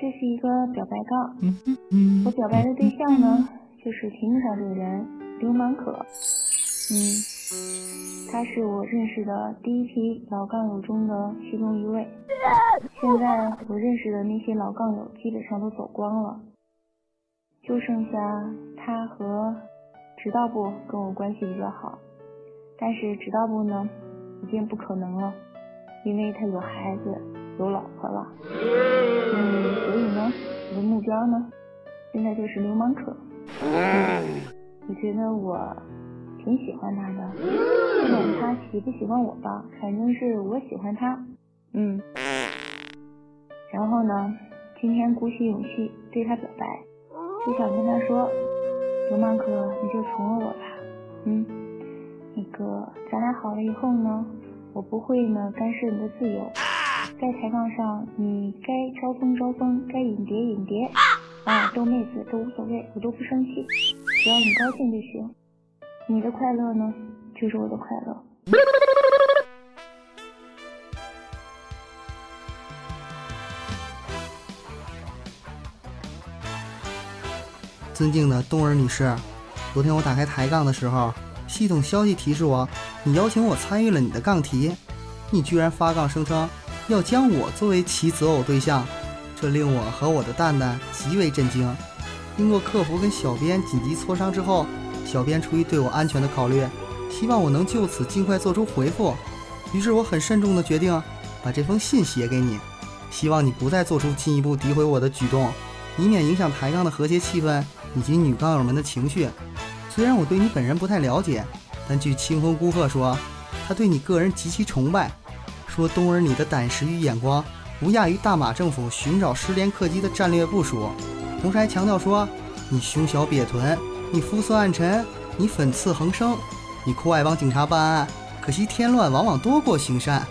这是一个表白杠。嗯嗯嗯我表白的对象呢，就是屏幕上这个人流氓可。嗯，他是我认识的第一批老杠友中的其中一位。现在我认识的那些老杠友基本上都走光了，就剩下他和指导部跟我关系比较好。但是指导部呢，已经不可能了，因为他有孩子，有老婆了。嗯，我的目标呢，现在就是流氓可。我觉得我挺喜欢他的，不管他喜不喜欢我吧，反正是我喜欢他。嗯。然后呢，今天鼓起勇气对他表白，就想跟他说，流氓可，你就从了我吧。嗯。那个，咱俩好了以后呢，我不会呢干涉你的自由，在抬杠上你该招风招风，该引蝶引蝶，啊，逗妹子都无所谓，我都不生气，只要你高兴就行。你的快乐呢，就是我的快乐。尊敬的冬儿女士，昨天我打开抬杠的时候，系统消息提示我，你邀请我参与了你的杠题，你居然发杠声称要将我作为其择偶对象，这令我和我的蛋蛋极为震惊。经过客服跟小编紧急磋商之后，小编出于对我安全的考虑，希望我能就此尽快做出回复。于是我很慎重地决定把这封信写给你，希望你不再做出进一步诋毁我的举动，以免影响抬杠的和谐气氛以及女杠友们的情绪。虽然我对你本人不太了解，但据清风姑鹤说，他对你个人极其崇拜，说冬儿你的胆识与眼光不亚于大马政府寻找失联客机的战略部署。同时还强调说，你胸小瘪臀，你肤色暗沉，你粉刺横生，你酷爱帮警察办案，可惜添乱往往多过行善。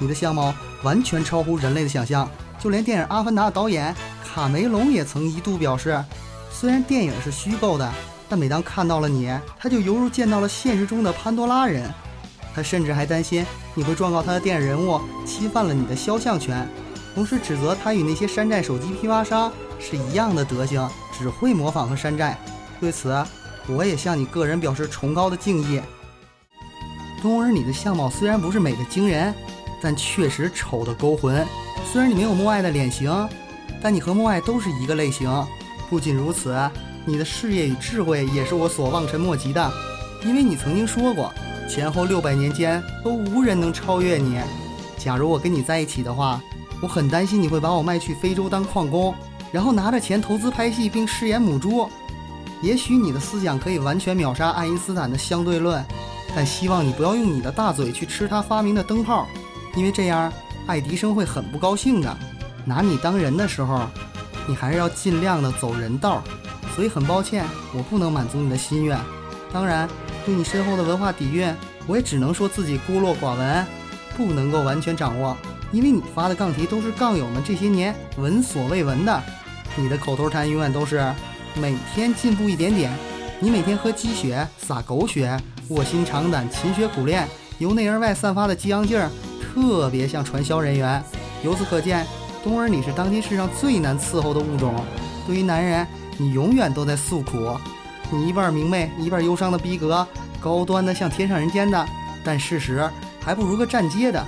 你的相貌完全超乎人类的想象，就连电影《阿凡达》的导演卡梅隆也曾一度表示，虽然电影是虚构的，但每当看到了你，他就犹如见到了现实中的潘多拉人。他甚至还担心你会状告他的电影人物侵犯了你的肖像权，同时指责他与那些山寨手机批发商。是一样的德行，只会模仿和山寨。对此，我也向你个人表示崇高的敬意。冬儿，你的相貌虽然不是美的惊人，但确实丑的勾魂。虽然你没有莫爱的脸型，但你和莫爱都是一个类型。不仅如此，你的事业与智慧也是我所望尘莫及的。因为你曾经说过，前后六百年间都无人能超越你。假如我跟你在一起的话，我很担心你会把我卖去非洲当矿工。然后拿着钱投资拍戏并饰演母猪，也许你的思想可以完全秒杀爱因斯坦的相对论，但希望你不要用你的大嘴去吃他发明的灯泡，因为这样爱迪生会很不高兴的。拿你当人的时候，你还是要尽量的走人道。所以很抱歉，我不能满足你的心愿。当然，对你深厚的文化底蕴，我也只能说自己孤陋寡闻，不能够完全掌握。因为你发的杠题都是杠友们这些年闻所未闻的。你的口头禅永远都是每天进步一点点。你每天喝鸡血撒狗血，卧薪尝胆勤学苦练，由内而外散发的激昂劲儿，特别像传销人员。由此可见，冬儿你是当今世上最难伺候的物种。对于男人，你永远都在诉苦。你一半明媚，一半忧伤的逼格，高端的像天上人间的，但事实还不如个站街的。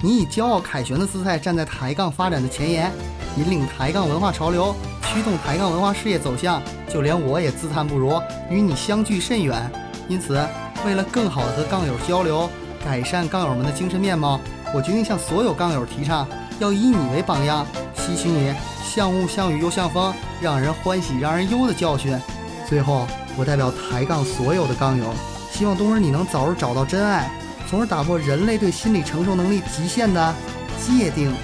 你以骄傲凯旋的姿态站在抬杠发展的前沿，引领抬杠文化潮流。驱动抬杠文化事业走向，就连我也自叹不如，与你相距甚远。因此，为了更好的和杠友交流，改善杠友们的精神面貌，我决定向所有杠友提倡，要以你为榜样，吸取你像雾像雨又像风，让人欢喜让人忧的教训。最后，我代表抬杠所有的杠友，希望冬儿你能早日找到真爱，从而打破人类对心理承受能力极限的界定。